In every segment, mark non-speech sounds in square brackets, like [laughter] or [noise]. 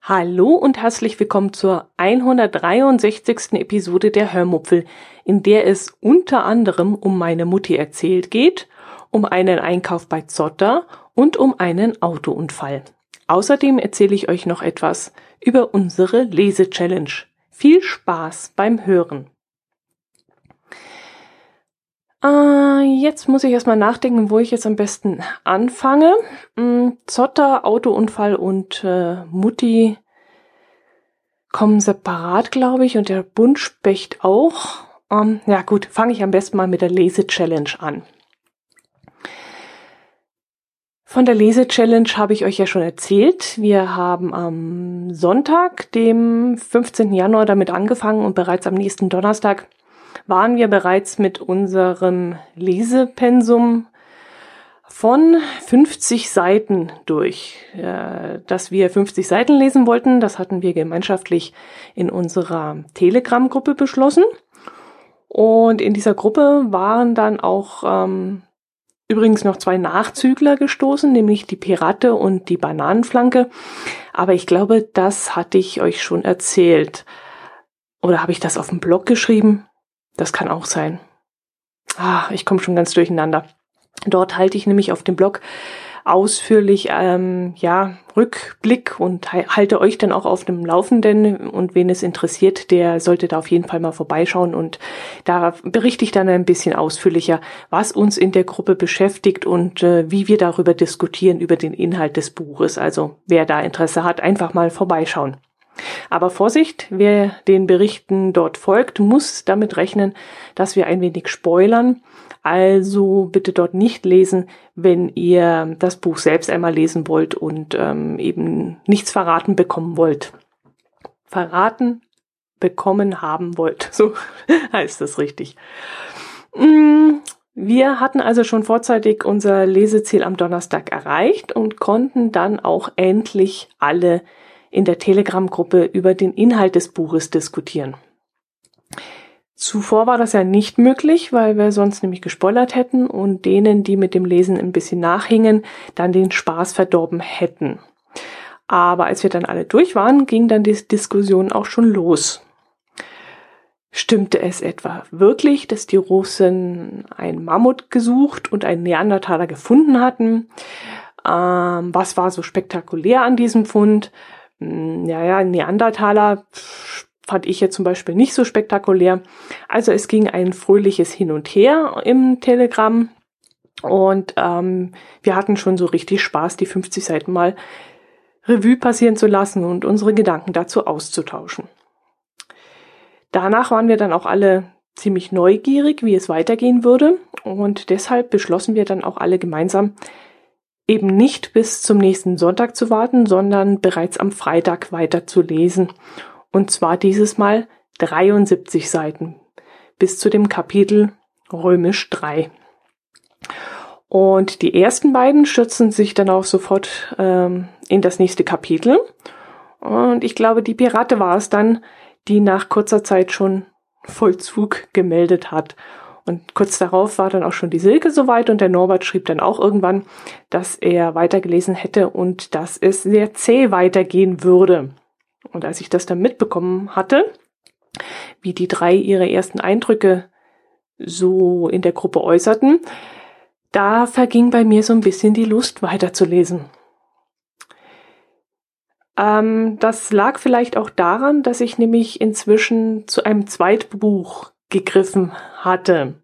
Hallo und herzlich willkommen zur 163. Episode der Hörmupfel, in der es unter anderem um meine Mutti erzählt geht, um einen Einkauf bei Zotter und um einen Autounfall. Außerdem erzähle ich euch noch etwas über unsere Lese-Challenge. Viel Spaß beim Hören. Äh, jetzt muss ich erstmal nachdenken, wo ich jetzt am besten anfange. Hm, Zotter, Autounfall und äh, Mutti kommen separat, glaube ich, und der Buntspecht auch. Ähm, ja gut, fange ich am besten mal mit der Lese-Challenge an. Von der Lese-Challenge habe ich euch ja schon erzählt. Wir haben am Sonntag, dem 15. Januar, damit angefangen und bereits am nächsten Donnerstag waren wir bereits mit unserem Lesepensum von 50 Seiten durch. Dass wir 50 Seiten lesen wollten, das hatten wir gemeinschaftlich in unserer Telegram-Gruppe beschlossen. Und in dieser Gruppe waren dann auch ähm, übrigens noch zwei Nachzügler gestoßen, nämlich die Pirate und die Bananenflanke. Aber ich glaube, das hatte ich euch schon erzählt. Oder habe ich das auf dem Blog geschrieben? Das kann auch sein. Ah, ich komme schon ganz durcheinander. Dort halte ich nämlich auf dem Blog ausführlich ähm, ja Rückblick und halte euch dann auch auf dem Laufenden und wen es interessiert, der sollte da auf jeden Fall mal vorbeischauen und da berichte ich dann ein bisschen ausführlicher, was uns in der Gruppe beschäftigt und äh, wie wir darüber diskutieren über den Inhalt des Buches. Also wer da Interesse hat, einfach mal vorbeischauen. Aber Vorsicht, wer den Berichten dort folgt, muss damit rechnen, dass wir ein wenig spoilern. Also bitte dort nicht lesen, wenn ihr das Buch selbst einmal lesen wollt und ähm, eben nichts verraten bekommen wollt. Verraten bekommen haben wollt. [laughs] So heißt das richtig. Mm, wir hatten also schon vorzeitig unser Leseziel am Donnerstag erreicht und konnten dann auch endlich alle in der Telegram-Gruppe über den Inhalt des Buches diskutieren. Zuvor war das ja nicht möglich, weil wir sonst nämlich gespoilert hätten und denen, die mit dem Lesen ein bisschen nachhingen, dann den Spaß verdorben hätten. Aber als wir dann alle durch waren, ging dann die Diskussion auch schon los. Stimmte es etwa wirklich, dass die Russen ein Mammut gesucht und einen Neandertaler gefunden hatten? Ähm, was war so spektakulär an diesem Fund? Hm, ja, ja, Neandertaler fand ich jetzt zum Beispiel nicht so spektakulär. Also es ging ein fröhliches Hin und Her im Telegram und ähm, wir hatten schon so richtig Spaß, die 50 Seiten mal Revue passieren zu lassen und unsere Gedanken dazu auszutauschen. Danach waren wir dann auch alle ziemlich neugierig, wie es weitergehen würde und deshalb beschlossen wir dann auch alle gemeinsam, eben nicht bis zum nächsten Sonntag zu warten, sondern bereits am Freitag weiter zu lesen. Und zwar dieses Mal 73 Seiten bis zu dem Kapitel Römisch 3. Und die ersten beiden stürzen sich dann auch sofort ähm, in das nächste Kapitel. Und ich glaube, die Pirate war es dann, die nach kurzer Zeit schon Vollzug gemeldet hat. Und kurz darauf war dann auch schon die Silke soweit und der Norbert schrieb dann auch irgendwann, dass er weitergelesen hätte und dass es sehr zäh weitergehen würde. Und als ich das dann mitbekommen hatte, wie die drei ihre ersten Eindrücke so in der Gruppe äußerten, da verging bei mir so ein bisschen die Lust weiterzulesen. Ähm, das lag vielleicht auch daran, dass ich nämlich inzwischen zu einem Zweitbuch gegriffen hatte.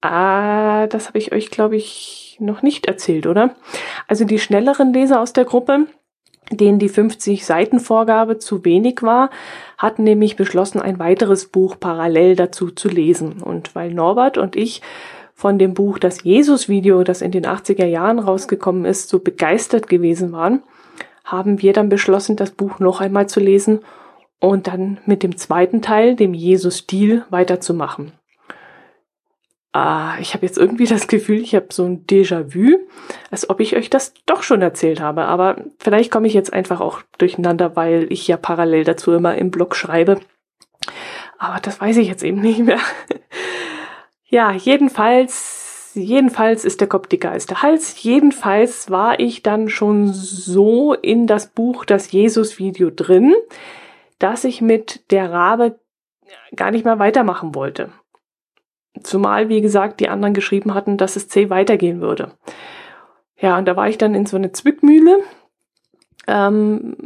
Ah, das habe ich euch, glaube ich, noch nicht erzählt, oder? Also die schnelleren Leser aus der Gruppe, denen die 50 Seiten Vorgabe zu wenig war, hatten nämlich beschlossen, ein weiteres Buch parallel dazu zu lesen. Und weil Norbert und ich von dem Buch Das Jesus-Video, das in den 80er Jahren rausgekommen ist, so begeistert gewesen waren, haben wir dann beschlossen, das Buch noch einmal zu lesen und dann mit dem zweiten Teil, dem Jesus-Stil, weiterzumachen. Ah, ich habe jetzt irgendwie das Gefühl, ich habe so ein Déjà-vu, als ob ich euch das doch schon erzählt habe. Aber vielleicht komme ich jetzt einfach auch durcheinander, weil ich ja parallel dazu immer im Blog schreibe. Aber das weiß ich jetzt eben nicht mehr. [laughs] Ja, jedenfalls, jedenfalls ist der Kopf dicker als der Hals. Jedenfalls war ich dann schon so in das Buch, das Jesus-Video drin, dass ich mit der Rabe gar nicht mehr weitermachen wollte. Zumal, wie gesagt, die anderen geschrieben hatten, dass es C weitergehen würde. Ja, und da war ich dann in so eine Zwickmühle. Ähm,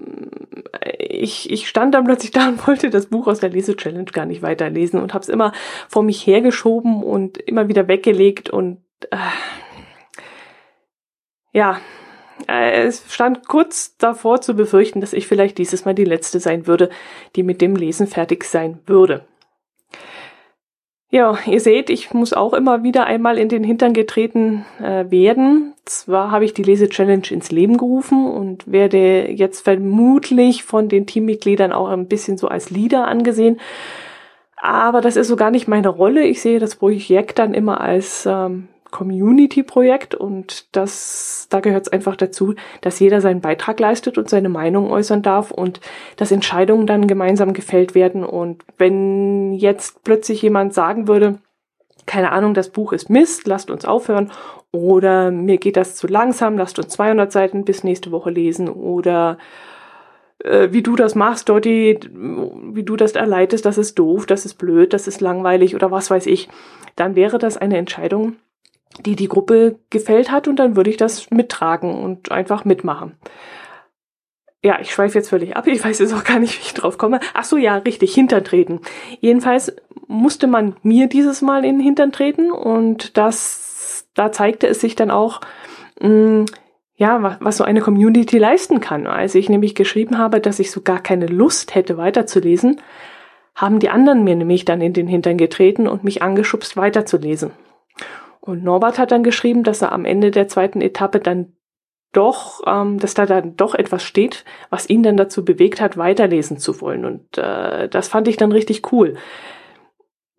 ich, ich stand dann plötzlich da und [laughs] wollte das Buch aus der Lese-Challenge gar nicht weiterlesen und habe es immer vor mich hergeschoben und immer wieder weggelegt und äh, ja, es stand kurz davor zu befürchten, dass ich vielleicht dieses Mal die letzte sein würde, die mit dem Lesen fertig sein würde. Ja, ihr seht, ich muss auch immer wieder einmal in den Hintern getreten äh, werden. Zwar habe ich die Lese-Challenge ins Leben gerufen und werde jetzt vermutlich von den Teammitgliedern auch ein bisschen so als Leader angesehen. Aber das ist so gar nicht meine Rolle. Ich sehe das Projekt dann immer als ähm, Community-Projekt und das, da gehört es einfach dazu, dass jeder seinen Beitrag leistet und seine Meinung äußern darf und dass Entscheidungen dann gemeinsam gefällt werden. Und wenn jetzt plötzlich jemand sagen würde, keine Ahnung, das Buch ist Mist, lasst uns aufhören oder mir geht das zu langsam, lasst uns 200 Seiten bis nächste Woche lesen oder äh, wie du das machst, Dotti, wie du das erleitest, das ist doof, das ist blöd, das ist langweilig oder was weiß ich, dann wäre das eine Entscheidung, die die Gruppe gefällt hat und dann würde ich das mittragen und einfach mitmachen. Ja, ich schweife jetzt völlig ab. Ich weiß jetzt auch gar nicht, wie ich drauf komme. Ach so, ja, richtig, Hintern treten. Jedenfalls musste man mir dieses Mal in den Hintern treten und das, da zeigte es sich dann auch, mh, mm, ja, was, so eine Community leisten kann. Als ich nämlich geschrieben habe, dass ich so gar keine Lust hätte weiterzulesen, haben die anderen mir nämlich dann in den Hintern getreten und mich angeschubst weiterzulesen. Und Norbert hat dann geschrieben, dass er am Ende der zweiten Etappe dann doch, ähm, dass da dann doch etwas steht, was ihn dann dazu bewegt hat, weiterlesen zu wollen. Und äh, das fand ich dann richtig cool.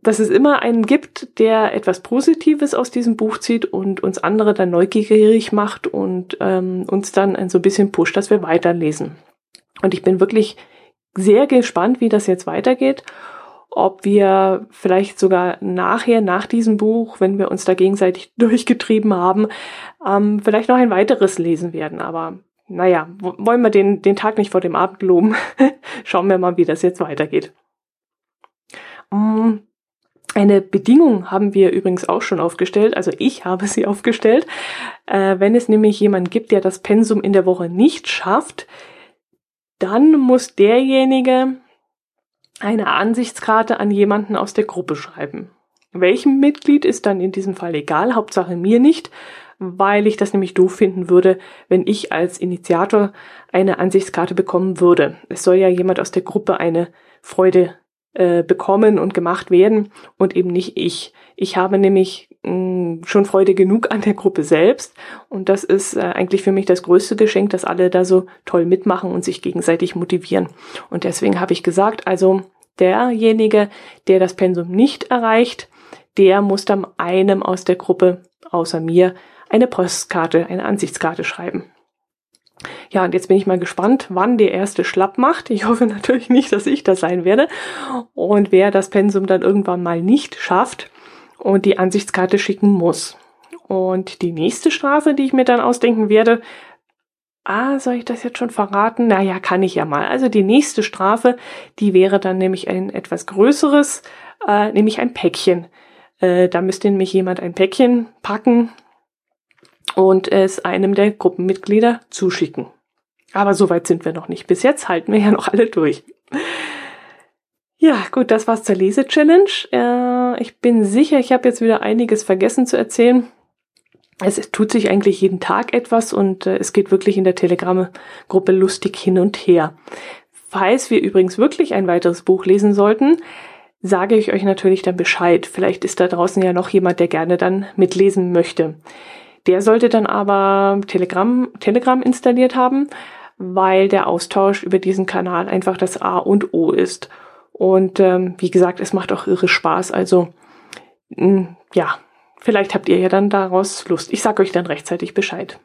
Dass es immer einen gibt, der etwas Positives aus diesem Buch zieht und uns andere dann neugierig macht und ähm, uns dann so ein bisschen pusht, dass wir weiterlesen. Und ich bin wirklich sehr gespannt, wie das jetzt weitergeht ob wir vielleicht sogar nachher, nach diesem Buch, wenn wir uns da gegenseitig [laughs] durchgetrieben haben, ähm, vielleicht noch ein weiteres lesen werden. Aber naja, wollen wir den, den Tag nicht vor dem Abend loben. [laughs] Schauen wir mal, wie das jetzt weitergeht. Ähm, eine Bedingung haben wir übrigens auch schon aufgestellt, also ich habe sie [laughs] aufgestellt. Äh, wenn es nämlich jemanden gibt, der das Pensum in der Woche nicht schafft, dann muss derjenige eine Ansichtskarte an jemanden aus der Gruppe schreiben. Welchem Mitglied ist dann in diesem Fall egal, Hauptsache mir nicht, weil ich das nämlich doof finden würde, wenn ich als Initiator eine Ansichtskarte bekommen würde. Es soll ja jemand aus der Gruppe eine Freude äh, bekommen und gemacht werden und eben nicht ich. Ich habe nämlich mm, schon Freude genug an der Gruppe selbst und das ist äh, eigentlich für mich das größte Geschenk, dass alle da so toll mitmachen und sich gegenseitig motivieren. Und deswegen habe ich gesagt, also derjenige, der das Pensum nicht erreicht, der muss dann einem aus der Gruppe außer mir eine Postkarte, eine Ansichtskarte schreiben. Ja, und jetzt bin ich mal gespannt, wann der erste Schlapp macht. Ich hoffe [laughs] natürlich nicht, dass ich das sein werde. Und wer das Pensum dann irgendwann mal nicht schafft und die Ansichtskarte schicken muss. Und die nächste Strafe, die ich mir dann ausdenken werde, ah, soll ich das jetzt schon verraten? Naja, kann ich ja mal. Also die nächste Strafe, die wäre dann nämlich ein etwas größeres, äh, nämlich ein Päckchen. Äh, da müsste nämlich jemand ein Päckchen packen und es einem der Gruppenmitglieder zuschicken. Aber so weit sind wir noch nicht. Bis jetzt halten wir ja noch alle durch. Ja, gut, das war's zur Lese-Challenge. Äh, ich bin sicher, ich habe jetzt wieder einiges vergessen zu erzählen. Es, es tut sich eigentlich jeden Tag etwas und äh, es geht wirklich in der Telegram-Gruppe lustig hin und her. Falls wir übrigens wirklich ein weiteres Buch lesen sollten, sage ich euch natürlich dann Bescheid. Vielleicht ist da draußen ja noch jemand, der gerne dann mitlesen möchte. Der sollte dann aber Telegram, Telegram installiert haben, weil der Austausch über diesen Kanal einfach das A und O ist. Und ähm, wie gesagt, es macht auch irre Spaß. Also mh, mm, ja, vielleicht habt ihr ja dann daraus Lust. Ich sage euch dann rechtzeitig Bescheid.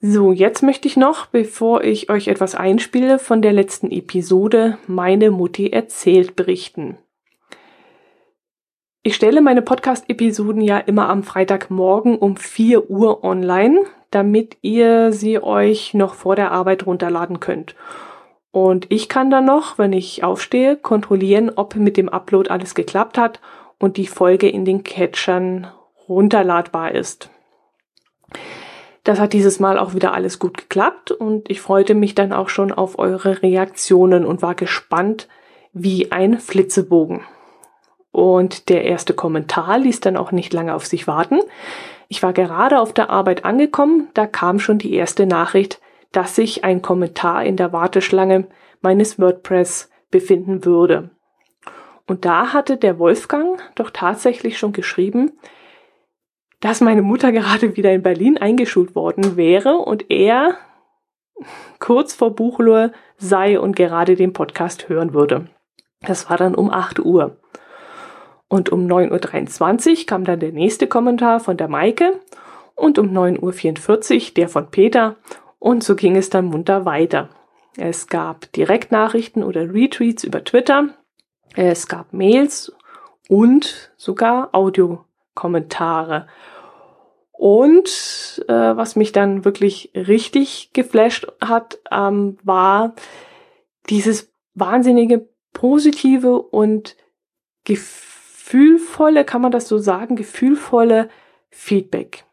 So, jetzt möchte ich noch, bevor ich euch etwas einspiele, von der letzten Episode Meine Mutti erzählt berichten. Ich stelle meine Podcast-Episoden ja immer am Freitagmorgen um 4 Uhr online, damit ihr sie euch noch vor der Arbeit runterladen könnt. Und ich kann dann noch, wenn ich aufstehe, kontrollieren, ob mit dem Upload alles geklappt hat und die Folge in den Catchern runterladbar ist. Das hat dieses Mal auch wieder alles gut geklappt und ich freute mich dann auch schon auf eure Reaktionen und war gespannt wie ein Flitzebogen. Und der erste Kommentar ließ dann auch nicht lange auf sich warten. Ich war gerade auf der Arbeit angekommen, da kam schon die erste Nachricht, dass sich ein Kommentar in der Warteschlange meines WordPress befinden würde. Und da hatte der Wolfgang doch tatsächlich schon geschrieben, dass meine Mutter gerade wieder in Berlin eingeschult worden wäre und er kurz vor Buchlohe sei und gerade den Podcast hören würde. Das war dann um 8 Uhr. Und um 9.23 Uhr kam dann der nächste Kommentar von der Maike und um 9.44 Uhr der von Peter und so ging es dann munter weiter. Es gab Direktnachrichten oder Retweets über Twitter, es gab Mails und sogar Audiokommentare. Und äh, was mich dann wirklich richtig geflasht hat, ähm, war dieses wahnsinnige positive und gefühlvolle, kann man das so sagen, gefühlvolle Feedback.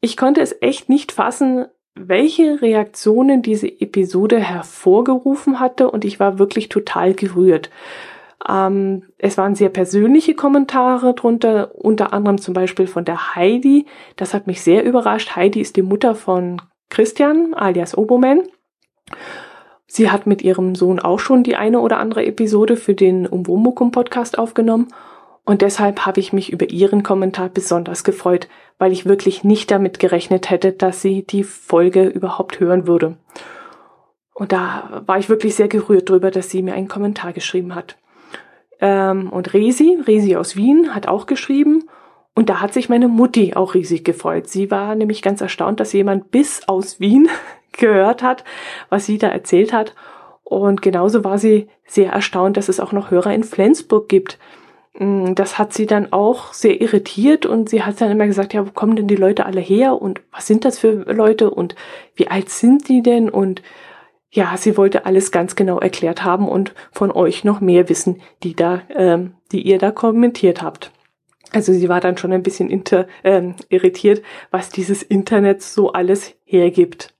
Ich konnte es echt nicht fassen, welche Reaktionen diese Episode hervorgerufen hatte und ich war wirklich total gerührt. Ähm, es waren sehr persönliche Kommentare drunter, unter anderem zum Beispiel von der Heidi. Das hat mich sehr überrascht. Heidi ist die Mutter von Christian alias Oboman. Sie hat mit ihrem Sohn auch schon die eine oder andere Episode für den Umwomukum Podcast aufgenommen und deshalb habe ich mich über ihren Kommentar besonders gefreut, weil ich wirklich nicht damit gerechnet hätte, dass sie die Folge überhaupt hören würde. Und da war ich wirklich sehr gerührt drüber, dass sie mir einen Kommentar geschrieben hat. Ähm, und Resi, Resi aus Wien, hat auch geschrieben. Und da hat sich meine Mutti auch riesig gefreut. Sie war nämlich ganz erstaunt, dass jemand bis aus Wien gehört hat, was sie da erzählt hat. Und genauso war sie sehr erstaunt, dass es auch noch Hörer in Flensburg gibt. Mm, das hat sie dann auch sehr irritiert und sie hat dann immer gesagt, ja, wo kommen denn die Leute alle her und was sind das für Leute und wie alt sind die denn und ja, sie wollte alles ganz genau erklärt haben und von euch noch mehr wissen, die da, ähm, die ihr da kommentiert habt. Also sie war dann schon ein bisschen inter, ähm, irritiert, was dieses Internet so alles hergibt.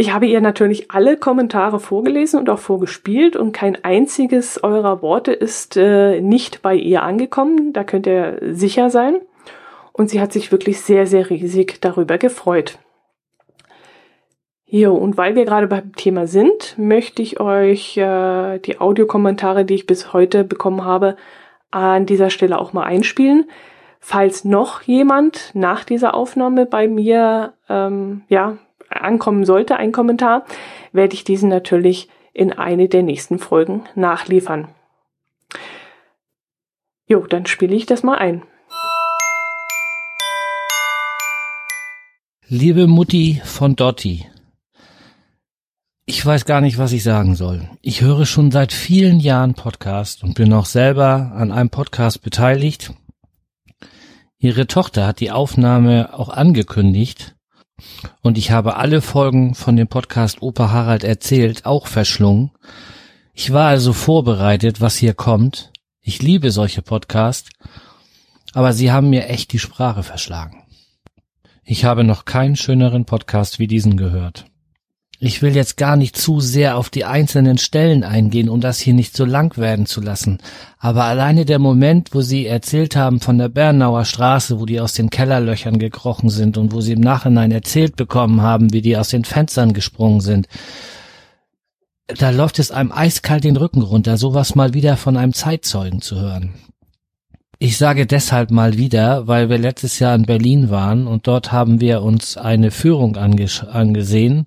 Ich habe ihr natürlich alle Kommentare vorgelesen und auch vorgespielt und kein einziges eurer Worte ist äh, nicht bei ihr angekommen. Da könnt ihr sicher sein. Und sie hat sich wirklich sehr, sehr riesig darüber gefreut. Jo, und weil wir gerade beim Thema sind, möchte ich euch äh, die Audiokommentare, die ich bis heute bekommen habe, an dieser Stelle auch mal einspielen. Falls noch jemand nach dieser Aufnahme bei mir ähm, ja ankommen sollte, ein Kommentar, werde ich diesen natürlich in eine der nächsten Folgen nachliefern. Jo, dann spiele ich das mal ein. Liebe Mutti von Dotti, ich weiß gar nicht, was ich sagen soll. Ich höre schon seit vielen Jahren Podcast und bin auch selber an einem Podcast beteiligt. Ihre Tochter hat die Aufnahme auch angekündigt und ich habe alle Folgen von dem Podcast Opa Harald erzählt auch verschlungen. Ich war also vorbereitet, was hier kommt. Ich liebe solche Podcasts, aber sie haben mir echt die Sprache verschlagen. Ich habe noch keinen schöneren Podcast wie diesen gehört. Ich will jetzt gar nicht zu sehr auf die einzelnen Stellen eingehen, um das hier nicht so lang werden zu lassen. Aber alleine der Moment, wo Sie erzählt haben von der Bernauer Straße, wo die aus den Kellerlöchern gekrochen sind und wo Sie im Nachhinein erzählt bekommen haben, wie die aus den Fenstern gesprungen sind, da läuft es einem eiskalt den Rücken runter, sowas mal wieder von einem Zeitzeugen zu hören. Ich sage deshalb mal wieder, weil wir letztes Jahr in Berlin waren und dort haben wir uns eine Führung angesehen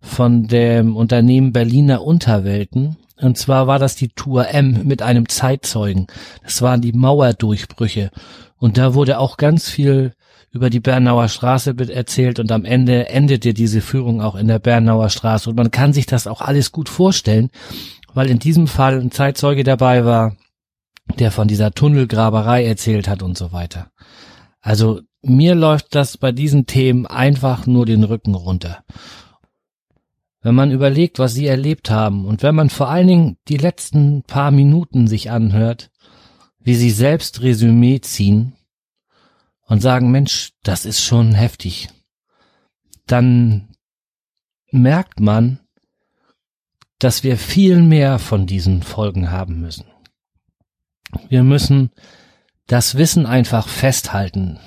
von dem Unternehmen Berliner Unterwelten. Und zwar war das die Tour M mit einem Zeitzeugen. Das waren die Mauerdurchbrüche. Und da wurde auch ganz viel über die Bernauer Straße erzählt und am Ende endete diese Führung auch in der Bernauer Straße. Und man kann sich das auch alles gut vorstellen, weil in diesem Fall ein Zeitzeuge dabei war, der von dieser Tunnelgraberei erzählt hat und so weiter. Also mir läuft das bei diesen Themen einfach nur den Rücken runter. Wenn man überlegt, was sie erlebt haben und wenn man vor allen Dingen die letzten paar Minuten sich anhört, wie sie selbst Resümee ziehen und sagen, Mensch, das ist schon heftig, dann merkt man, dass wir viel mehr von diesen Folgen haben müssen. Wir müssen das Wissen einfach festhalten.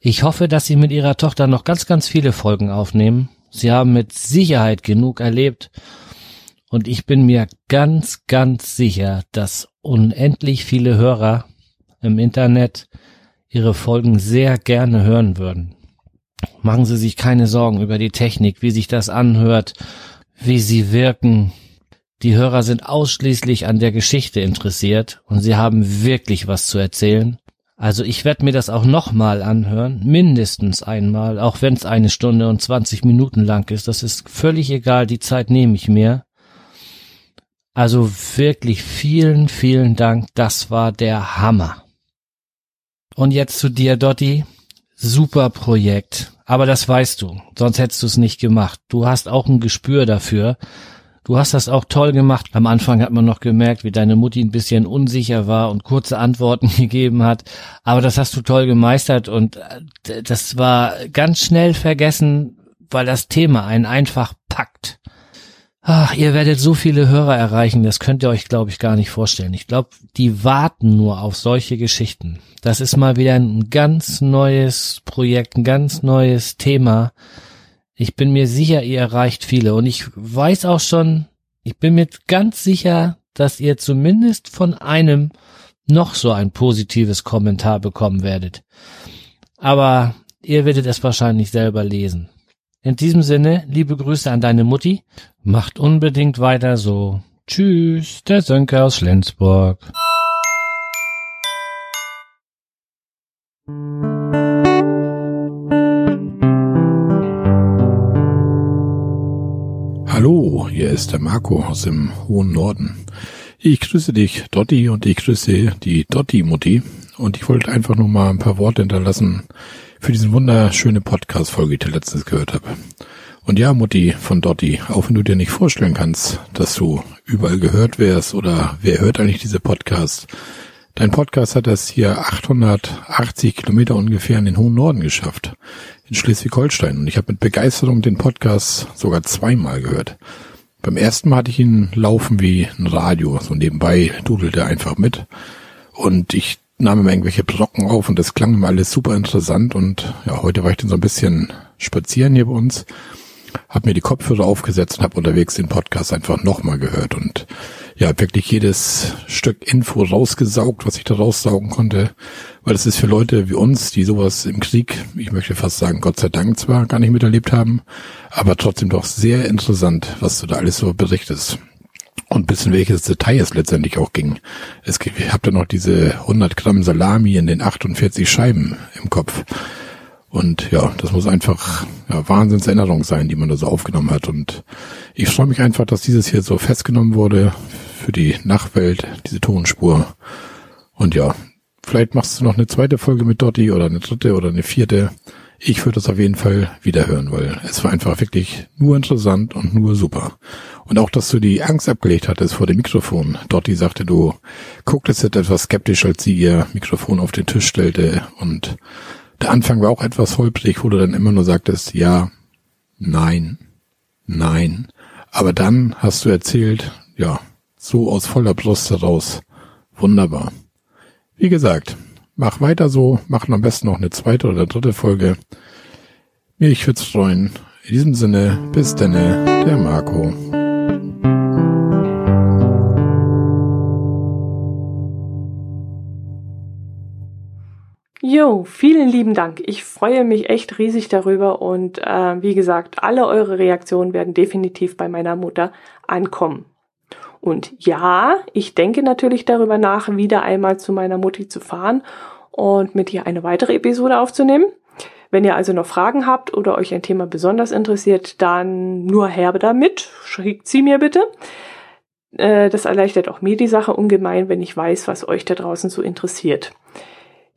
Ich hoffe, dass Sie mit Ihrer Tochter noch ganz, ganz viele Folgen aufnehmen. Sie haben mit Sicherheit genug erlebt. Und ich bin mir ganz, ganz sicher, dass unendlich viele Hörer im Internet Ihre Folgen sehr gerne hören würden. Machen Sie sich keine Sorgen über die Technik, wie sich das anhört, wie sie wirken. Die Hörer sind ausschließlich an der Geschichte interessiert und sie haben wirklich was zu erzählen. Also ich werde mir das auch nochmal anhören, mindestens einmal, auch wenn es eine Stunde und 20 Minuten lang ist. Das ist völlig egal, die Zeit nehme ich mir. Also wirklich vielen, vielen Dank, das war der Hammer. Und jetzt zu dir, Dotti. Super Projekt. Aber das weißt du, sonst hättest du es nicht gemacht. Du hast auch ein Gespür dafür. Du hast das auch toll gemacht. Am Anfang hat man noch gemerkt, wie deine Mutti ein bisschen unsicher war und kurze Antworten [laughs] gegeben hat. Aber das hast du toll gemeistert und äh, das war ganz schnell vergessen, weil das Thema einen einfach packt. Ach, ihr werdet so viele Hörer erreichen, das könnt ihr euch, glaube ich, gar nicht vorstellen. Ich glaube, die warten nur auf solche Geschichten. Das ist mal wieder ein ganz neues Projekt, ein ganz neues Thema. Ich bin mir sicher, ihr erreicht viele. Und ich weiß auch schon, ich bin mir ganz sicher, dass ihr zumindest von einem noch so ein positives Kommentar bekommen werdet. Aber ihr werdet es wahrscheinlich selber lesen. In diesem Sinne, liebe Grüße an deine Mutti. Macht unbedingt weiter so. Tschüss, der Sönke aus Flensburg. Hallo, hier ist der Marco aus dem hohen Norden. Ich grüße dich, Dotti, und ich grüße die Dotti-Mutti. Und ich wollte einfach nur mal ein paar Worte hinterlassen, für diesen wunderschöne Podcast-Folge, die ich letztens gehört habe. Und ja, Mutti von Dotti, auch wenn du dir nicht vorstellen kannst, dass du überall gehört wärst oder wer hört eigentlich diese Podcast? Dein Podcast hat es hier 880 Kilometer ungefähr in den hohen Norden geschafft, in Schleswig-Holstein. Und ich habe mit Begeisterung den Podcast sogar zweimal gehört. Beim ersten Mal hatte ich ihn laufen wie ein Radio, so nebenbei dudelte er einfach mit. Und ich nahm immer irgendwelche Brocken auf und das klang immer alles super interessant und ja, heute war ich dann so ein bisschen spazieren hier bei uns, habe mir die Kopfhörer aufgesetzt und habe unterwegs den Podcast einfach nochmal gehört und ja, wirklich jedes Stück Info rausgesaugt, was ich da raussaugen konnte, weil es ist für Leute wie uns, die sowas im Krieg, ich möchte fast sagen, Gott sei Dank zwar gar nicht miterlebt haben, aber trotzdem doch sehr interessant, was du da alles so berichtest und bis in welches Detail es letztendlich auch ging. Es gibt, ich habe da noch diese 100 Gramm Salami in den 48 Scheiben im Kopf. Und ja, das muss einfach ja, Wahnsinnserinnerung sein, die man da so aufgenommen hat. Und ich freue mich einfach, dass dieses hier so festgenommen wurde für die Nachwelt, diese Tonspur. Und ja, vielleicht machst du noch eine zweite Folge mit Dotti oder eine dritte oder eine vierte. Ich würde das auf jeden Fall wiederhören, weil es war einfach wirklich nur interessant und nur super. Und auch, dass du die Angst abgelegt hattest vor dem Mikrofon. Dotti sagte, du gucktest jetzt etwas skeptisch, als sie ihr Mikrofon auf den Tisch stellte. Und der Anfang war auch etwas holprig, wo du dann immer nur sagtest, ja, nein, nein. Aber dann hast du erzählt, ja, so aus voller Brust heraus. Wunderbar. Wie gesagt, mach weiter so, mach am besten noch eine zweite oder dritte Folge. Mich würde freuen. In diesem Sinne, bis denne, der Marco. Vielen lieben Dank. Ich freue mich echt riesig darüber und äh, wie gesagt, alle eure Reaktionen werden definitiv bei meiner Mutter ankommen. Und ja, ich denke natürlich darüber nach, wieder einmal zu meiner Mutti zu fahren und mit ihr eine weitere Episode aufzunehmen. Wenn ihr also noch Fragen habt oder euch ein Thema besonders interessiert, dann nur herbe damit. Schickt sie mir bitte. äh, das erleichtert auch mir die Sache ungemein, wenn ich weiß, was euch da draußen so interessiert.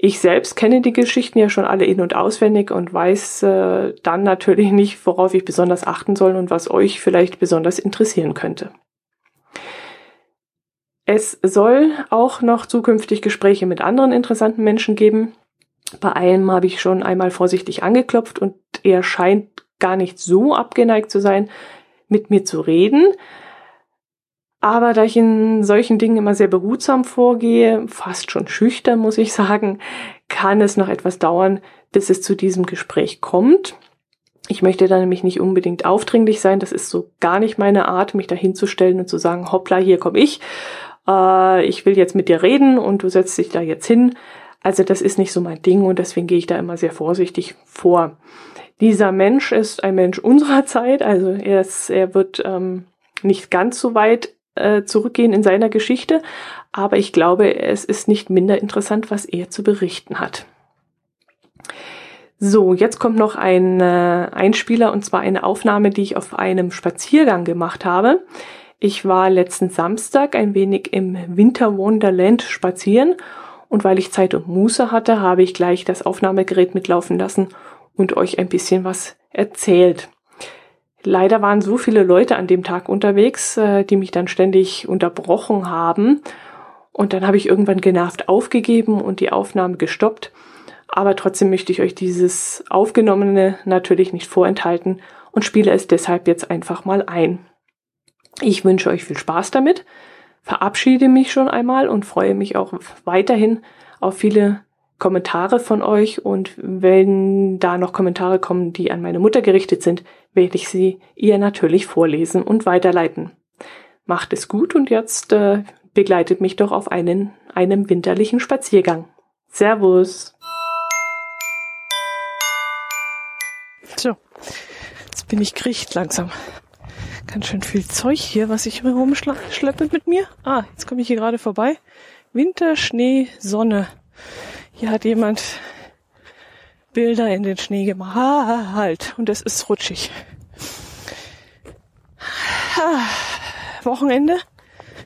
Ich selbst kenne die Geschichten ja schon alle in und auswendig und weiß äh, dann natürlich nicht, worauf ich besonders achten soll und was euch vielleicht besonders interessieren könnte. Es soll auch noch zukünftig Gespräche mit anderen interessanten Menschen geben. Bei einem habe ich schon einmal vorsichtig angeklopft und er scheint gar nicht so abgeneigt zu sein, mit mir zu reden. Aber da ich in solchen Dingen immer sehr behutsam vorgehe, fast schon schüchtern, muss ich sagen, kann es noch etwas dauern, bis es zu diesem Gespräch kommt. Ich möchte da nämlich nicht unbedingt aufdringlich sein. Das ist so gar nicht meine Art, mich da hinzustellen und zu sagen, hoppla, hier komme ich äh, ich will jetzt mit dir reden und du setzt dich da jetzt hin. Also das ist nicht so mein Ding und deswegen gehe ich da immer sehr vorsichtig vor. Dieser Mensch ist ein Mensch unserer Zeit, also er, ist, er wird ähm, nicht ganz so weit äh, zurückgehen in seiner Geschichte, aber ich glaube, es ist nicht minder interessant, was er zu berichten hat. So, jetzt kommt noch ein äh, Einspieler und zwar eine Aufnahme, die ich auf einem Spaziergang gemacht habe. Ich war letzten Samstag ein wenig im Winter Wonderland spazieren und weil ich Zeit und Muße hatte, habe ich gleich das Aufnahmegerät mitlaufen lassen und euch ein bisschen was erzählt. Leider waren so viele Leute an dem Tag unterwegs, äh, die mich dann ständig unterbrochen haben. Und dann habe ich irgendwann genervt aufgegeben und die Aufnahme gestoppt. Aber trotzdem möchte ich euch dieses Aufgenommene natürlich nicht vorenthalten und spiele es deshalb jetzt einfach mal ein. Ich wünsche euch viel Spaß damit, verabschiede mich schon einmal und freue mich auch weiterhin auf viele Kommentare von euch und wenn da noch Kommentare kommen, die an meine Mutter gerichtet sind, werde ich sie ihr natürlich vorlesen und weiterleiten. Macht es gut und jetzt äh, begleitet mich doch auf einen, einem winterlichen Spaziergang. Servus! So, jetzt bin ich kriegt langsam. Ganz schön viel Zeug hier, was ich immer rumschleppe mit mir. Ah, jetzt komme ich hier gerade vorbei. Winter, Schnee, Sonne. Hier hat jemand Bilder in den Schnee gemacht. Ah, halt. Und es ist rutschig. Ah, Wochenende.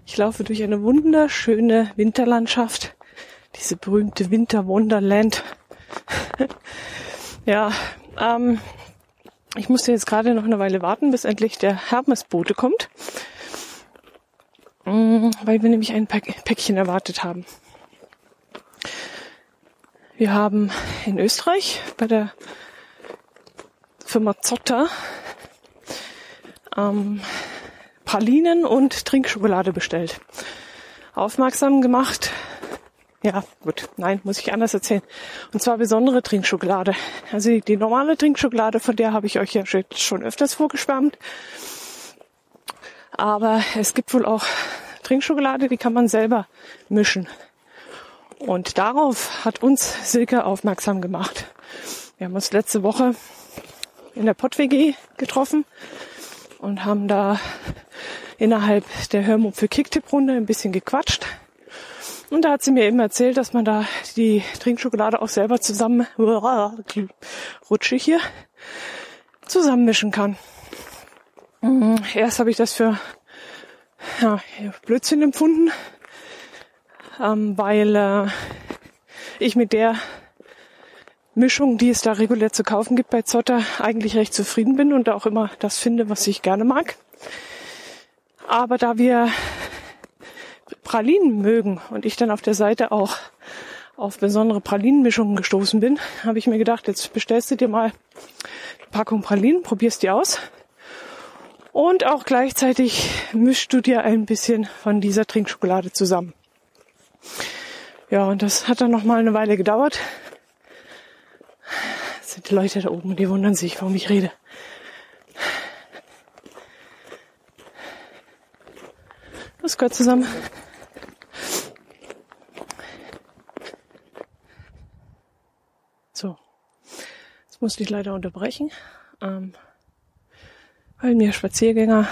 Ich laufe durch eine wunderschöne Winterlandschaft. Diese berühmte Winter Wonderland. ja, ähm, ich musste jetzt gerade noch eine Weile warten, bis endlich der Hermesbote kommt, mm, weil wir nämlich ein Päckchen erwartet haben. Wir haben in Österreich bei der Firma Zotter ähm, Pralinen und Trinkschokolade bestellt. Aufmerksam gemacht ja, gut. Nein, muss ich anders erzählen. Und zwar besondere Trinkschokolade. Also die, die normale Trinkschokolade, von der habe ich euch ja schon öfters vorgeschwärmt. Aber es gibt wohl auch Trinkschokolade, die kann man selber mischen. Und darauf hat uns Silke aufmerksam gemacht. Wir haben uns letzte Woche in der Pott-WG getroffen und haben da innerhalb der Hörmut für Kicktipp-Runde ein bisschen gequatscht. Und da hat sie mir eben erzählt, dass man da die Trinkschokolade auch selber zusammen, [laughs] rutsche hier, zusammenmischen kann. Mhm. Erst habe ich das für ja, Blödsinn empfunden, ähm, weil äh, ich mit der Mischung, die es da regulär zu kaufen gibt bei Zotter, eigentlich recht zufrieden bin und auch immer das finde, was ich gerne mag. Aber da wir Pralinen mögen und ich dann auf der Seite auch auf besondere Pralinenmischungen gestoßen bin, habe ich mir gedacht, jetzt bestellst du dir mal eine Packung Pralinen, probierst die aus und auch gleichzeitig mischst du dir ein bisschen von dieser Trinkschokolade zusammen. Ja, und das hat dann noch mal eine Weile gedauert. Das sind die Leute da oben, die wundern sich, warum ich rede. Das gehört zusammen. musste ich leider unterbrechen, ähm, weil mir Spaziergänger,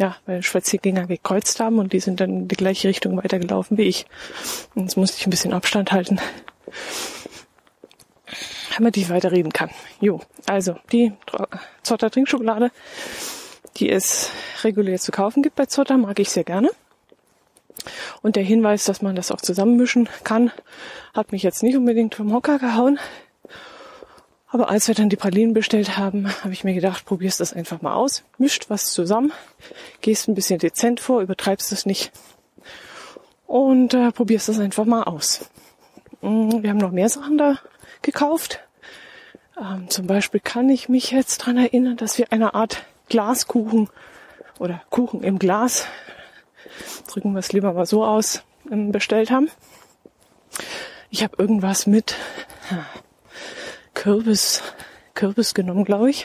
ja, weil Spaziergänger gekreuzt haben und die sind dann in die gleiche Richtung weitergelaufen wie ich. Und jetzt musste ich ein bisschen Abstand halten, damit ich weiterreden kann. Jo, also die Zotter Trinkschokolade die es regulär zu kaufen gibt bei Zotter, mag ich sehr gerne. Und der Hinweis, dass man das auch zusammenmischen kann, hat mich jetzt nicht unbedingt vom Hocker gehauen. Aber als wir dann die Pralinen bestellt haben, habe ich mir gedacht, probierst das einfach mal aus, mischt was zusammen, gehst ein bisschen dezent vor, übertreibst es nicht und äh, probierst das einfach mal aus. Mm, wir haben noch mehr Sachen da gekauft. Ähm, zum Beispiel kann ich mich jetzt dran erinnern, dass wir eine Art Glaskuchen oder Kuchen im Glas, drücken wir es lieber mal so aus, ähm, bestellt haben. Ich habe irgendwas mit Kürbis, Kürbis genommen, glaube ich.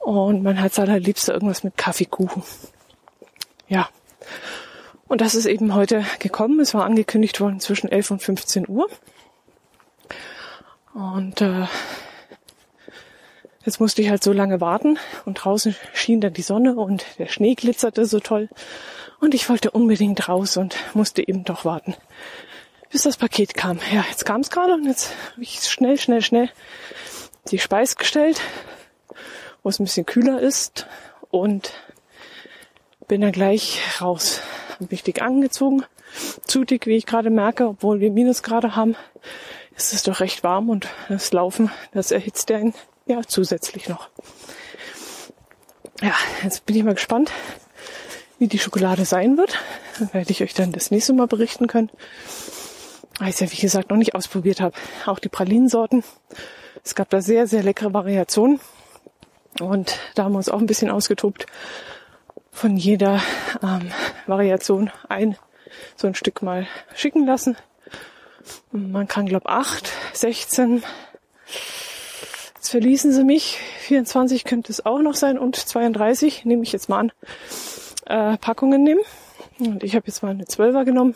Und mein Herz allerliebste irgendwas mit Kaffeekuchen. Ja. Und das ist eben heute gekommen. Es war angekündigt worden zwischen 11 und 15 Uhr. Und äh, jetzt musste ich halt so lange warten und draußen schien dann die Sonne und der Schnee glitzerte so toll. Und ich wollte unbedingt raus und musste eben doch warten, bis das Paket kam. Ja, jetzt kam es gerade und jetzt habe ich schnell, schnell, schnell die Speis gestellt, wo es ein bisschen kühler ist und bin dann gleich raus. Hab mich angezogen, zu dick, wie ich gerade merke, obwohl wir Minusgrade haben, ist es doch recht warm und das Laufen, das erhitzt ja, ja zusätzlich noch. Ja, jetzt bin ich mal gespannt, wie die Schokolade sein wird. Dann werde ich euch dann das nächste Mal berichten können weil ich es ja wie gesagt noch nicht ausprobiert habe. Auch die Pralinensorten. Es gab da sehr, sehr leckere Variationen. Und da haben wir uns auch ein bisschen ausgetobt. Von jeder ähm, Variation ein so ein Stück mal schicken lassen. Man kann, glaub, 8, 16, jetzt verließen sie mich, 24 könnte es auch noch sein und 32, nehme ich jetzt mal an, äh, Packungen nehmen. Und ich habe jetzt mal eine 12er genommen.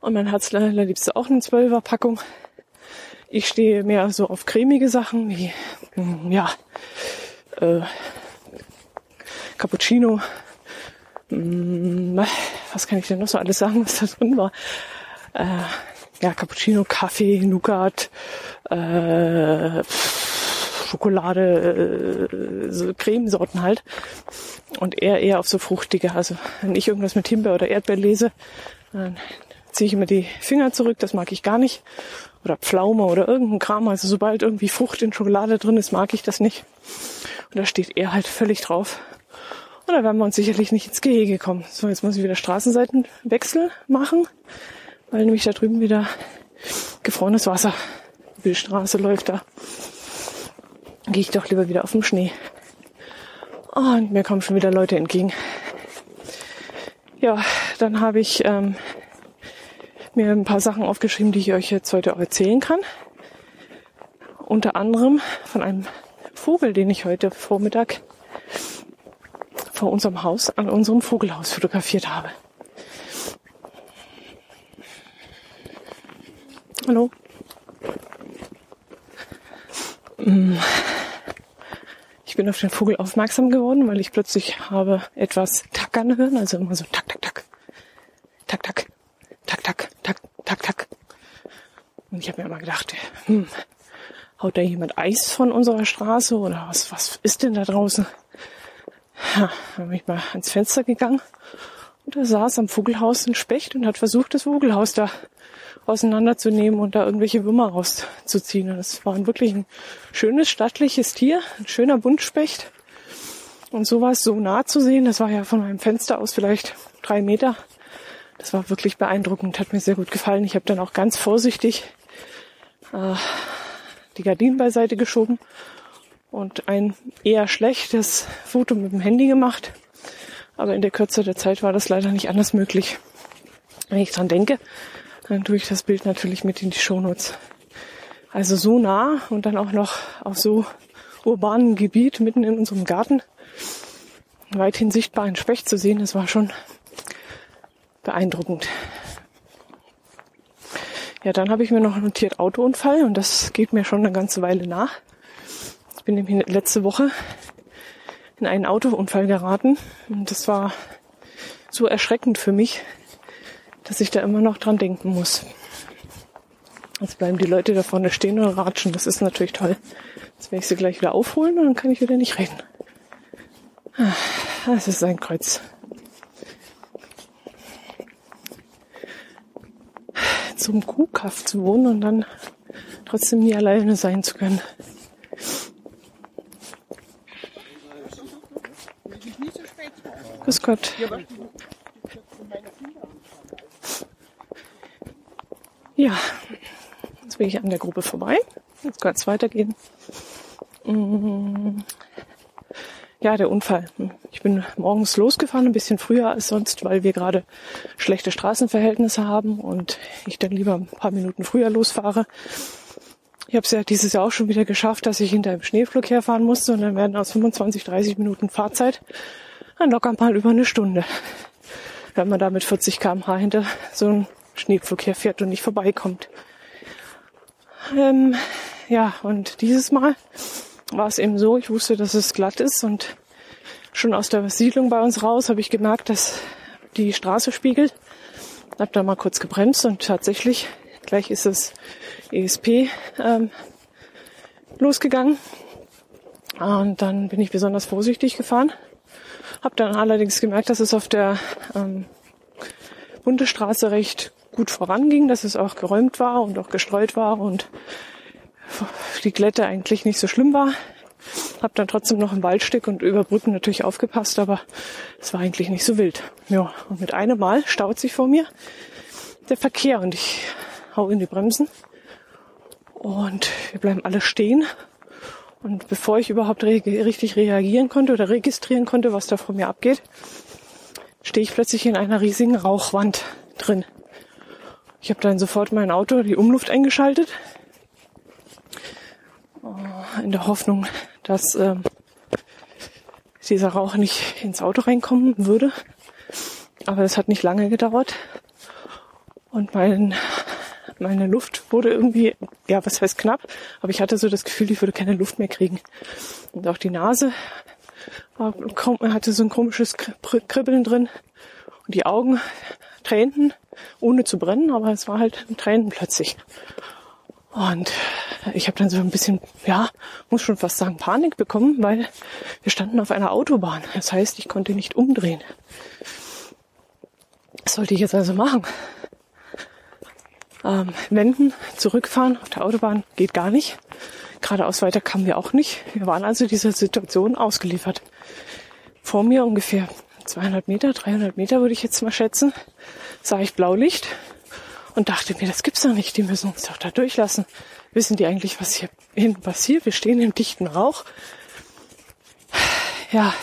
Und mein Herz liebste auch eine Zwölfer Packung. Ich stehe mehr so auf cremige Sachen wie, hm, ja, äh, Cappuccino. Hm, was kann ich denn noch so alles sagen, was da drin war? Äh, ja, Cappuccino, Kaffee, Nougat, äh, Schokolade, äh, so Cremesorten halt. Und eher eher auf so fruchtige. Also wenn ich irgendwas mit Himbeer oder Erdbeer lese, dann ziehe ich immer die Finger zurück, das mag ich gar nicht. Oder Pflaume oder irgendein Kram. Also sobald irgendwie Frucht in Schokolade drin ist, mag ich das nicht. Und da steht er halt völlig drauf. Und da werden wir uns sicherlich nicht ins Gehege kommen. So, jetzt muss ich wieder Straßenseitenwechsel machen, weil nämlich da drüben wieder gefrorenes Wasser über die Straße läuft da. Gehe ich doch lieber wieder auf den Schnee. Und mir kommen schon wieder Leute entgegen. Ja, dann habe ich ähm, mir ein paar Sachen aufgeschrieben, die ich euch jetzt heute auch erzählen kann. Unter anderem von einem Vogel, den ich heute Vormittag vor unserem Haus, an unserem Vogelhaus fotografiert habe. Hallo. Mm. Ich bin auf den Vogel aufmerksam geworden, weil ich plötzlich habe etwas tackern hören, also immer so tak, tak, tak, tak, tak, tak, tak, tak, tak. Und ich habe mir immer gedacht, hm, haut da jemand Eis von unserer Straße oder was, was ist denn da draußen? Ja, dann bin ich mal ans Fenster gegangen und da saß am Vogelhaus ein Specht und hat versucht, das Vogelhaus da auseinanderzunehmen und da irgendwelche Würmer rauszuziehen. Und es war wirklich ein schönes, stattliches Tier, ein schöner Buntspecht. Und sowas so nah zu sehen, das war ja von meinem Fenster aus vielleicht drei Meter, das war wirklich beeindruckend, hat mir sehr gut gefallen. Ich habe dann auch ganz vorsichtig äh, die Gardinen beiseite geschoben und ein eher schlechtes Foto mit dem Handy gemacht. Aber in der Kürze der Zeit war das leider nicht anders möglich. Wenn ich dran denke, dann tue ich das Bild natürlich mit in die Shownotes. Also so nah und dann auch noch auf so urbanen Gebiet mitten in unserem Garten weithin sichtbar ein Specht zu sehen, das war schon beeindruckend. Ja, dann habe ich mir noch notiert Autounfall und das geht mir schon eine ganze Weile nach. Ich bin nämlich letzte Woche in einen Autounfall geraten und das war so erschreckend für mich, dass ich da immer noch dran denken muss. Jetzt bleiben die Leute da vorne stehen und ratschen. Das ist natürlich toll. Jetzt werde ich sie gleich wieder aufholen und dann kann ich wieder nicht reden. Es ist ein Kreuz. Zum Kuhkaff zu wohnen und dann trotzdem nie alleine sein zu können. Grüß Gott. Ja, jetzt bin ich an der Gruppe vorbei. Jetzt kann es weitergehen. Mm. Ja, der Unfall. Ich bin morgens losgefahren, ein bisschen früher als sonst, weil wir gerade schlechte Straßenverhältnisse haben und ich dann lieber ein paar Minuten früher losfahre. Ich habe es ja dieses Jahr auch schon wieder geschafft, dass ich hinter dem Schneeflug herfahren musste und dann werden aus 25, 30 Minuten Fahrzeit dann locker mal über eine Stunde. Wenn man da mit 40 km/h hinter so einem Schneepflug herfährt und nicht vorbeikommt. Ähm, ja, und dieses Mal war es eben so, ich wusste, dass es glatt ist und schon aus der Siedlung bei uns raus habe ich gemerkt, dass die Straße spiegelt. Hab da mal kurz gebremst und tatsächlich gleich ist es ESP ähm, losgegangen. Und dann bin ich besonders vorsichtig gefahren. Hab dann allerdings gemerkt, dass es auf der ähm, Bundesstraße recht gut voranging, dass es auch geräumt war und auch gestreut war und die Glätte eigentlich nicht so schlimm war. Hab dann trotzdem noch ein Waldstück und über Brücken natürlich aufgepasst, aber es war eigentlich nicht so wild. Ja, und mit einem Mal staut sich vor mir der Verkehr und ich hau in die Bremsen und wir bleiben alle stehen. Und bevor ich überhaupt re richtig reagieren konnte oder registrieren konnte, was da vor mir abgeht, stehe ich plötzlich in einer riesigen Rauchwand drin. Ich habe dann sofort mein Auto, die Umluft eingeschaltet, in der Hoffnung, dass ähm, dieser Rauch nicht ins Auto reinkommen würde. Aber es hat nicht lange gedauert. Und mein, meine Luft wurde irgendwie, ja, was heißt knapp, aber ich hatte so das Gefühl, ich würde keine Luft mehr kriegen. Und auch die Nase war, hatte so ein komisches Kribbeln drin. Und die Augen tränten, ohne zu brennen, aber es war halt Tränen plötzlich. Und ich habe dann so ein bisschen, ja, muss schon fast sagen, Panik bekommen, weil wir standen auf einer Autobahn. Das heißt, ich konnte nicht umdrehen. Was sollte ich jetzt also machen? Ähm, wenden, zurückfahren auf der Autobahn geht gar nicht. Geradeaus weiter kamen wir auch nicht. Wir waren also dieser Situation ausgeliefert. Vor mir ungefähr 200 Meter, 300 Meter würde ich jetzt mal schätzen, sah ich Blaulicht und dachte mir, das gibt's doch nicht, die müssen uns doch da durchlassen. Wissen die eigentlich, was hier hinten passiert? Wir stehen im dichten Rauch. Ja,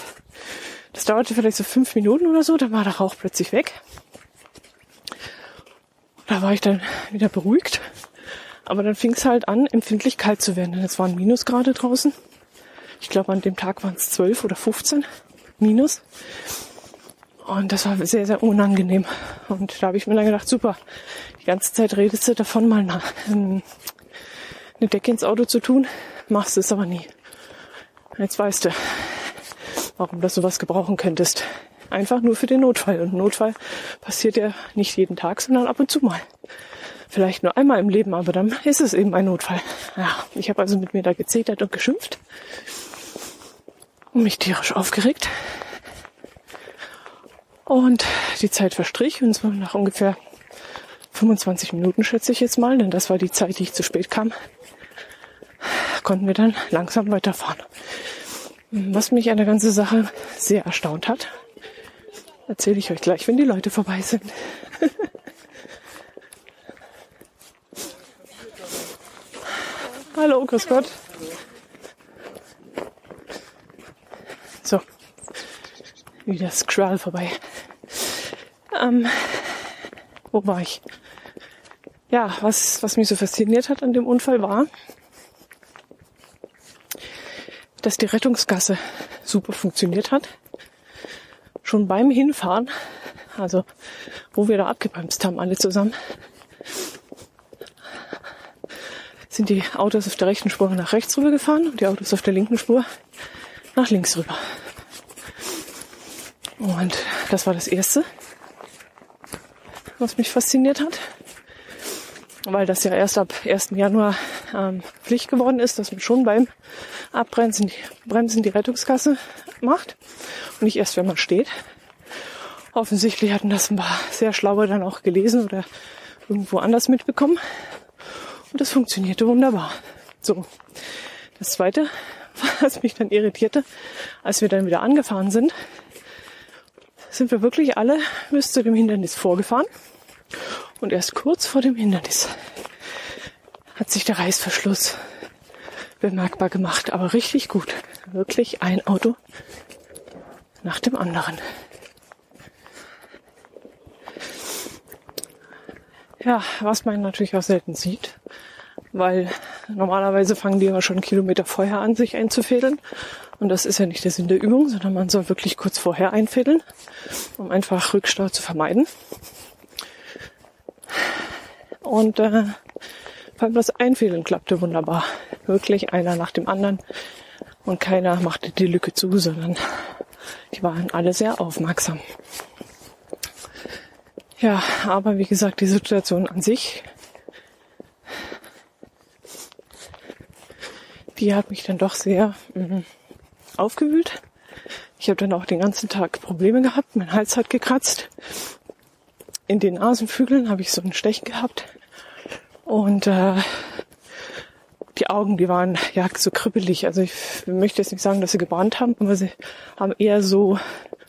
das dauerte vielleicht so fünf Minuten oder so, dann war der Rauch plötzlich weg. Da war ich dann wieder beruhigt. Aber dann fing es halt an, empfindlich kalt zu werden. Denn es waren Minusgrade draußen. Ich glaube, an dem Tag waren es zwölf oder 15 Minus. Und das war sehr, sehr unangenehm. Und da habe ich mir dann gedacht, super, die ganze Zeit redest du davon, mal nach, ähm, eine Decke ins Auto zu tun, machst es aber nie. Jetzt weißt du, warum du sowas gebrauchen könntest. Einfach nur für den Notfall. Und Notfall passiert ja nicht jeden Tag, sondern ab und zu mal. Vielleicht nur einmal im Leben, aber dann ist es eben ein Notfall. Ja, ich habe also mit mir da gezetert und geschimpft und mich tierisch aufgeregt. Und die Zeit verstrich und zwar nach ungefähr 25 Minuten, schätze ich jetzt mal, denn das war die Zeit, die ich zu spät kam, konnten wir dann langsam weiterfahren. Was mich an der ganzen Sache sehr erstaunt hat, erzähle ich euch gleich, wenn die Leute vorbei sind. [laughs] Hallo, grüß Gott. So, wieder Scroll vorbei. Ähm, wo war ich? Ja, was, was mich so fasziniert hat an dem Unfall war, dass die Rettungsgasse super funktioniert hat. Schon beim Hinfahren, also wo wir da abgebremst haben, alle zusammen, sind die Autos auf der rechten Spur nach rechts rüber gefahren und die Autos auf der linken Spur nach links rüber. Und das war das Erste was mich fasziniert hat, weil das ja erst ab 1. Januar ähm, Pflicht geworden ist, dass man schon beim abbremsen, bremsen die Rettungskasse macht und nicht erst, wenn man steht. Offensichtlich hatten das ein paar sehr schlaue dann auch gelesen oder irgendwo anders mitbekommen. Und das funktionierte wunderbar. So. Das zweite, [laughs] was mich dann irritierte, als wir dann wieder angefahren sind, sind wir wirklich alle bis zu dem Hindernis vorgefahren. Und erst kurz vor dem Hindernis hat sich der Reißverschluss bemerkbar gemacht. Aber richtig gut. Wirklich ein Auto nach dem anderen. Ja, was man natürlich auch selten sieht, weil normalerweise fangen die immer schon Kilometer vorher an, sich einzufädeln. Und das ist ja nicht der Sinn der Übung, sondern man soll wirklich kurz vorher einfädeln, um einfach Rückstau zu vermeiden. Und äh, beim das Einfädeln klappte wunderbar. Wirklich einer nach dem anderen. Und keiner machte die Lücke zu, sondern die waren alle sehr aufmerksam. Ja, aber wie gesagt, die Situation an sich, die hat mich dann doch sehr mh, aufgewühlt. Ich habe dann auch den ganzen Tag Probleme gehabt. Mein Hals hat gekratzt. In den Nasenflügeln habe ich so einen Stech gehabt. Und äh, die Augen, die waren ja so kribbelig. Also ich möchte jetzt nicht sagen, dass sie gebrannt haben, aber sie haben eher so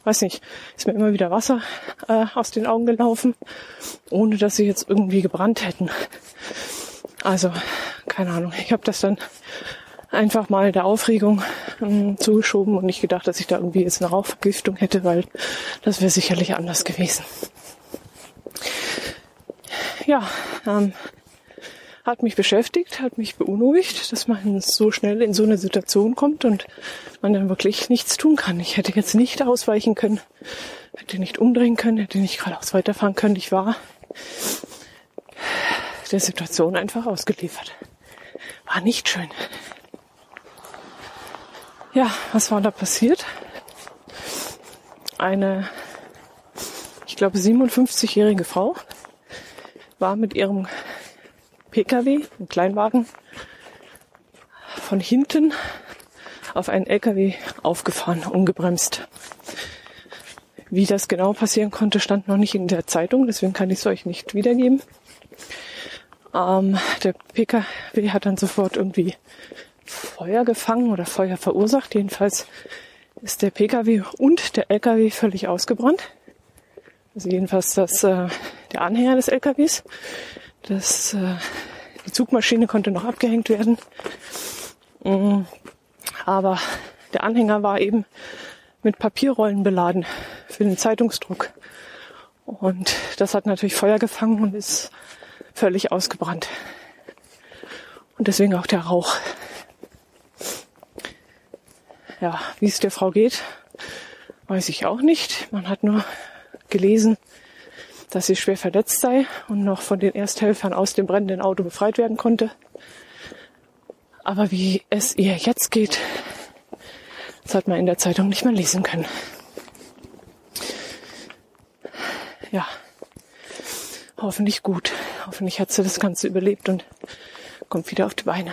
weiß nicht, ist mir immer wieder Wasser äh, aus den Augen gelaufen, ohne dass sie jetzt irgendwie gebrannt hätten. Also, keine Ahnung. Ich habe das dann einfach mal der Aufregung zugeschoben und nicht gedacht, dass ich da irgendwie jetzt eine Rauchvergiftung hätte, weil das wäre sicherlich anders gewesen. Ja, ähm, hat mich beschäftigt, hat mich beunruhigt, dass man so schnell in so eine Situation kommt und man dann wirklich nichts tun kann. Ich hätte jetzt nicht ausweichen können, hätte nicht umdrehen können, hätte nicht geradeaus weiterfahren können. Ich war der Situation einfach ausgeliefert. War nicht schön. Ja, was war da passiert? Eine, ich glaube, 57-jährige Frau war mit ihrem Pkw, ein Kleinwagen, von hinten auf einen LKW aufgefahren, ungebremst. Wie das genau passieren konnte, stand noch nicht in der Zeitung, deswegen kann ich es euch nicht wiedergeben. Ähm, der Pkw hat dann sofort irgendwie Feuer gefangen oder Feuer verursacht. Jedenfalls ist der Pkw und der LKW völlig ausgebrannt. Also jedenfalls das, äh, der Anhänger des LKWs. Das, äh, die Zugmaschine konnte noch abgehängt werden. Mm, aber der Anhänger war eben mit Papierrollen beladen für den Zeitungsdruck. Und das hat natürlich Feuer gefangen und ist völlig ausgebrannt. Und deswegen auch der Rauch. Ja, wie es der Frau geht, weiß ich auch nicht. Man hat nur gelesen, dass sie schwer verletzt sei und noch von den Ersthelfern aus dem brennenden Auto befreit werden konnte. Aber wie es ihr jetzt geht, das hat man in der Zeitung nicht mehr lesen können. Ja, hoffentlich gut. Hoffentlich hat sie das Ganze überlebt und kommt wieder auf die Beine.